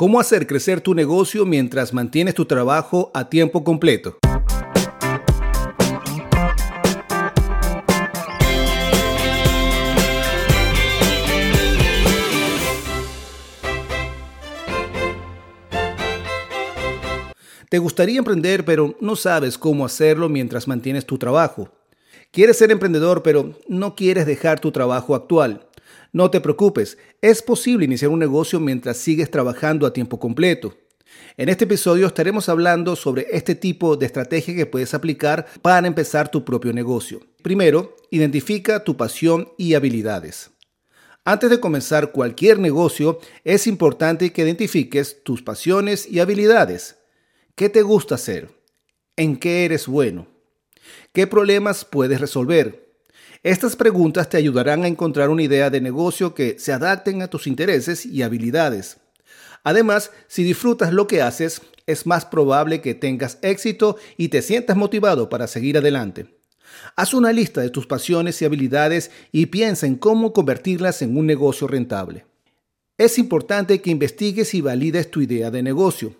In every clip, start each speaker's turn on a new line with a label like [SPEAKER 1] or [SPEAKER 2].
[SPEAKER 1] ¿Cómo hacer crecer tu negocio mientras mantienes tu trabajo a tiempo completo? ¿Te gustaría emprender pero no sabes cómo hacerlo mientras mantienes tu trabajo? ¿Quieres ser emprendedor pero no quieres dejar tu trabajo actual? No te preocupes, es posible iniciar un negocio mientras sigues trabajando a tiempo completo. En este episodio estaremos hablando sobre este tipo de estrategia que puedes aplicar para empezar tu propio negocio. Primero, identifica tu pasión y habilidades. Antes de comenzar cualquier negocio, es importante que identifiques tus pasiones y habilidades. ¿Qué te gusta hacer? ¿En qué eres bueno? ¿Qué problemas puedes resolver? Estas preguntas te ayudarán a encontrar una idea de negocio que se adapten a tus intereses y habilidades. Además, si disfrutas lo que haces, es más probable que tengas éxito y te sientas motivado para seguir adelante. Haz una lista de tus pasiones y habilidades y piensa en cómo convertirlas en un negocio rentable. Es importante que investigues y valides tu idea de negocio.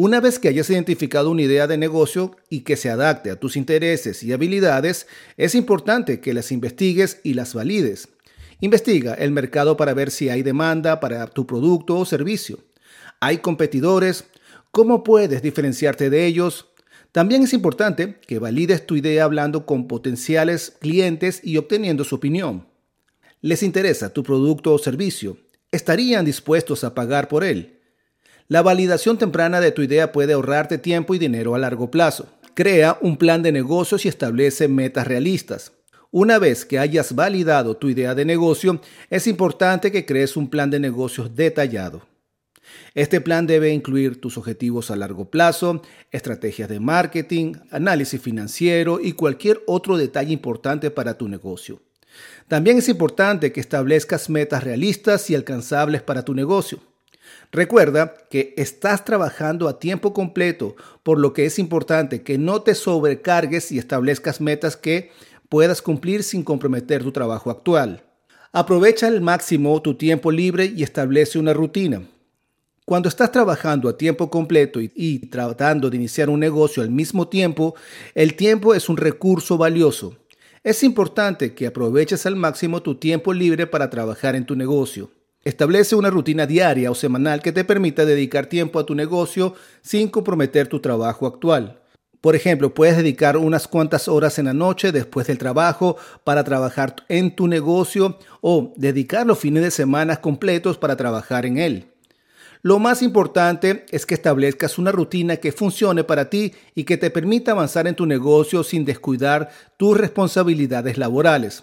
[SPEAKER 1] Una vez que hayas identificado una idea de negocio y que se adapte a tus intereses y habilidades, es importante que las investigues y las valides. Investiga el mercado para ver si hay demanda para tu producto o servicio. ¿Hay competidores? ¿Cómo puedes diferenciarte de ellos? También es importante que valides tu idea hablando con potenciales clientes y obteniendo su opinión. ¿Les interesa tu producto o servicio? ¿Estarían dispuestos a pagar por él? La validación temprana de tu idea puede ahorrarte tiempo y dinero a largo plazo. Crea un plan de negocios y establece metas realistas. Una vez que hayas validado tu idea de negocio, es importante que crees un plan de negocios detallado. Este plan debe incluir tus objetivos a largo plazo, estrategias de marketing, análisis financiero y cualquier otro detalle importante para tu negocio. También es importante que establezcas metas realistas y alcanzables para tu negocio. Recuerda que estás trabajando a tiempo completo, por lo que es importante que no te sobrecargues y establezcas metas que puedas cumplir sin comprometer tu trabajo actual. Aprovecha al máximo tu tiempo libre y establece una rutina. Cuando estás trabajando a tiempo completo y, tratando de iniciar un negocio al mismo tiempo, el tiempo es un recurso valioso. Es importante que aproveches al máximo tu tiempo libre para trabajar en tu negocio. Establece una rutina diaria o semanal que te permita dedicar tiempo a tu negocio sin comprometer tu trabajo actual. Por ejemplo, puedes dedicar unas cuantas horas en la noche después del trabajo para trabajar en tu negocio o dedicar los fines de semana completos para trabajar en él. Lo más importante es que establezcas una rutina que funcione para ti y que te permita avanzar en tu negocio sin descuidar tus responsabilidades laborales.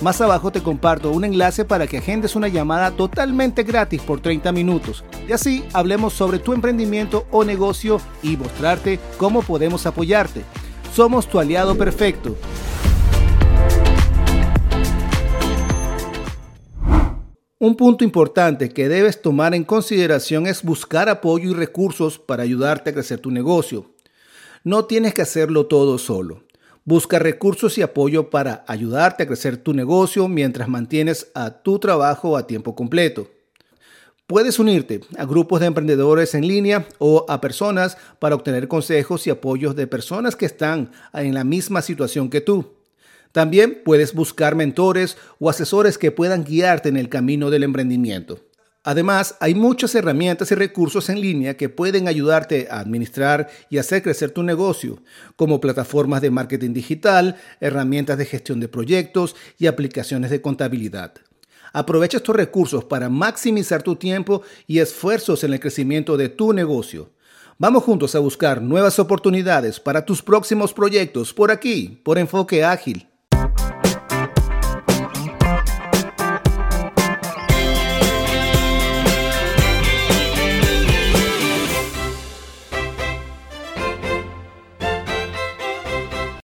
[SPEAKER 1] Más abajo te comparto un enlace para que agendes una llamada totalmente gratis por 30 minutos y así hablemos sobre tu emprendimiento o negocio y mostrarte cómo podemos apoyarte. Somos tu aliado perfecto. Un punto importante que debes tomar en consideración es buscar apoyo y recursos para ayudarte a crecer tu negocio. No tienes que hacerlo todo solo. Busca recursos y apoyo para ayudarte a crecer tu negocio mientras mantienes a tu trabajo a tiempo completo. Puedes unirte a grupos de emprendedores en línea o a personas para obtener consejos y apoyos de personas que están en la misma situación que tú. También puedes buscar mentores o asesores que puedan guiarte en el camino del emprendimiento. Además, hay muchas herramientas y recursos en línea que pueden ayudarte a administrar y hacer crecer tu negocio, como plataformas de marketing digital, herramientas de gestión de proyectos y aplicaciones de contabilidad. Aprovecha estos recursos para maximizar tu tiempo y esfuerzos en el crecimiento de tu negocio. Vamos juntos a buscar nuevas oportunidades para tus próximos proyectos por aquí, por Enfoque Ágil.